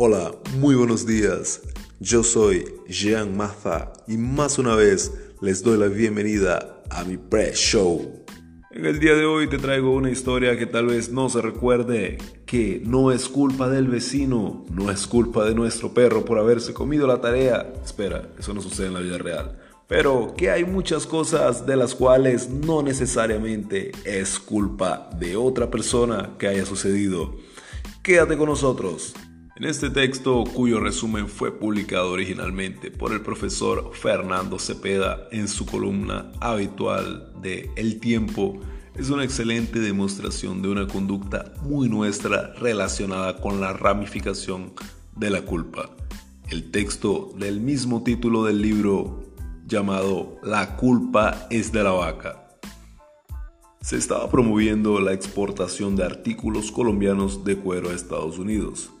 Hola, muy buenos días. Yo soy Jean Maza y más una vez les doy la bienvenida a mi pre-show. En el día de hoy te traigo una historia que tal vez no se recuerde, que no es culpa del vecino, no es culpa de nuestro perro por haberse comido la tarea. Espera, eso no sucede en la vida real. Pero que hay muchas cosas de las cuales no necesariamente es culpa de otra persona que haya sucedido. Quédate con nosotros. En este texto, cuyo resumen fue publicado originalmente por el profesor Fernando Cepeda en su columna habitual de El tiempo, es una excelente demostración de una conducta muy nuestra relacionada con la ramificación de la culpa. El texto del mismo título del libro llamado La culpa es de la vaca. Se estaba promoviendo la exportación de artículos colombianos de cuero a Estados Unidos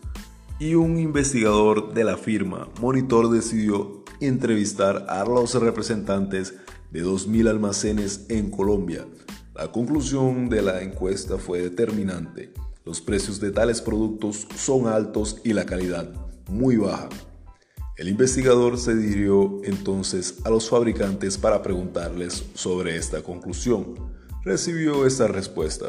y un investigador de la firma Monitor decidió entrevistar a los representantes de 2.000 almacenes en Colombia. La conclusión de la encuesta fue determinante. Los precios de tales productos son altos y la calidad muy baja. El investigador se dirigió entonces a los fabricantes para preguntarles sobre esta conclusión. Recibió esta respuesta.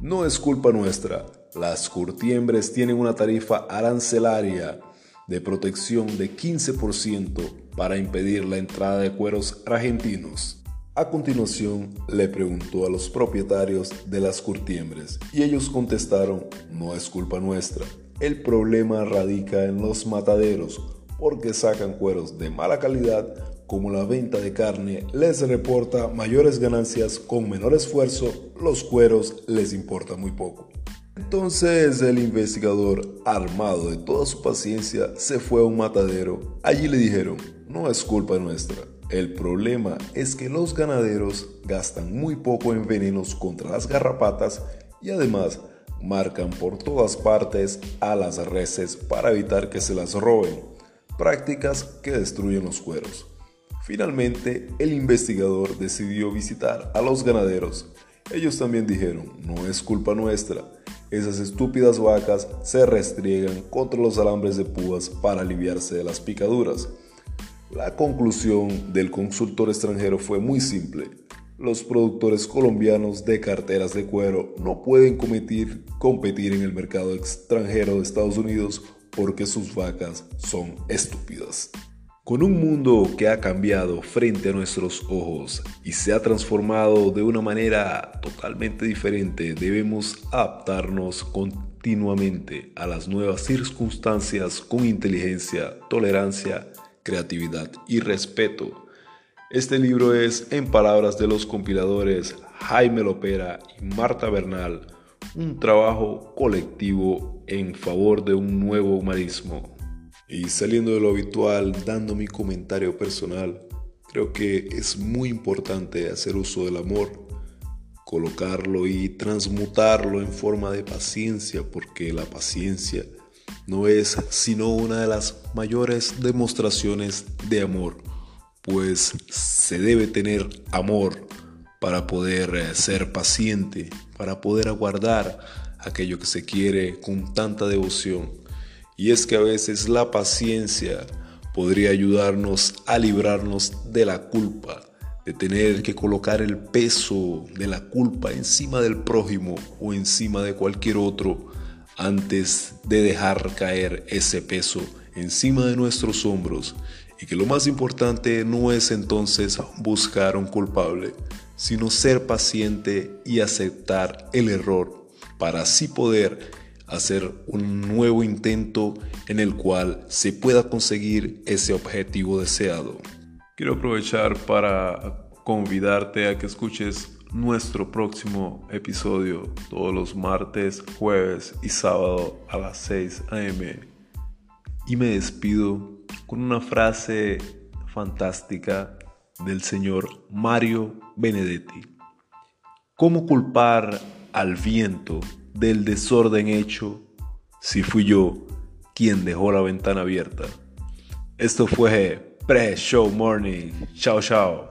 No es culpa nuestra, las curtiembres tienen una tarifa arancelaria de protección de 15% para impedir la entrada de cueros argentinos. A continuación le preguntó a los propietarios de las curtiembres y ellos contestaron, no es culpa nuestra. El problema radica en los mataderos porque sacan cueros de mala calidad como la venta de carne les reporta mayores ganancias con menor esfuerzo, los cueros les importa muy poco. Entonces el investigador, armado de toda su paciencia, se fue a un matadero. Allí le dijeron, no es culpa nuestra. El problema es que los ganaderos gastan muy poco en venenos contra las garrapatas y además marcan por todas partes a las reses para evitar que se las roben, prácticas que destruyen los cueros. Finalmente, el investigador decidió visitar a los ganaderos. Ellos también dijeron, no es culpa nuestra, esas estúpidas vacas se restriegan contra los alambres de púas para aliviarse de las picaduras. La conclusión del consultor extranjero fue muy simple. Los productores colombianos de carteras de cuero no pueden competir, competir en el mercado extranjero de Estados Unidos porque sus vacas son estúpidas. Con un mundo que ha cambiado frente a nuestros ojos y se ha transformado de una manera totalmente diferente, debemos adaptarnos continuamente a las nuevas circunstancias con inteligencia, tolerancia, creatividad y respeto. Este libro es, en palabras de los compiladores Jaime Lopera y Marta Bernal, un trabajo colectivo en favor de un nuevo humanismo. Y saliendo de lo habitual, dando mi comentario personal, creo que es muy importante hacer uso del amor, colocarlo y transmutarlo en forma de paciencia, porque la paciencia no es sino una de las mayores demostraciones de amor, pues se debe tener amor para poder eh, ser paciente, para poder aguardar aquello que se quiere con tanta devoción. Y es que a veces la paciencia podría ayudarnos a librarnos de la culpa, de tener que colocar el peso de la culpa encima del prójimo o encima de cualquier otro antes de dejar caer ese peso encima de nuestros hombros. Y que lo más importante no es entonces buscar un culpable, sino ser paciente y aceptar el error para así poder hacer un nuevo intento en el cual se pueda conseguir ese objetivo deseado. Quiero aprovechar para convidarte a que escuches nuestro próximo episodio todos los martes, jueves y sábado a las 6 a.m. Y me despido con una frase fantástica del señor Mario Benedetti. ¿Cómo culpar al viento del desorden hecho si fui yo quien dejó la ventana abierta. Esto fue Pre-Show Morning. Chao, chao.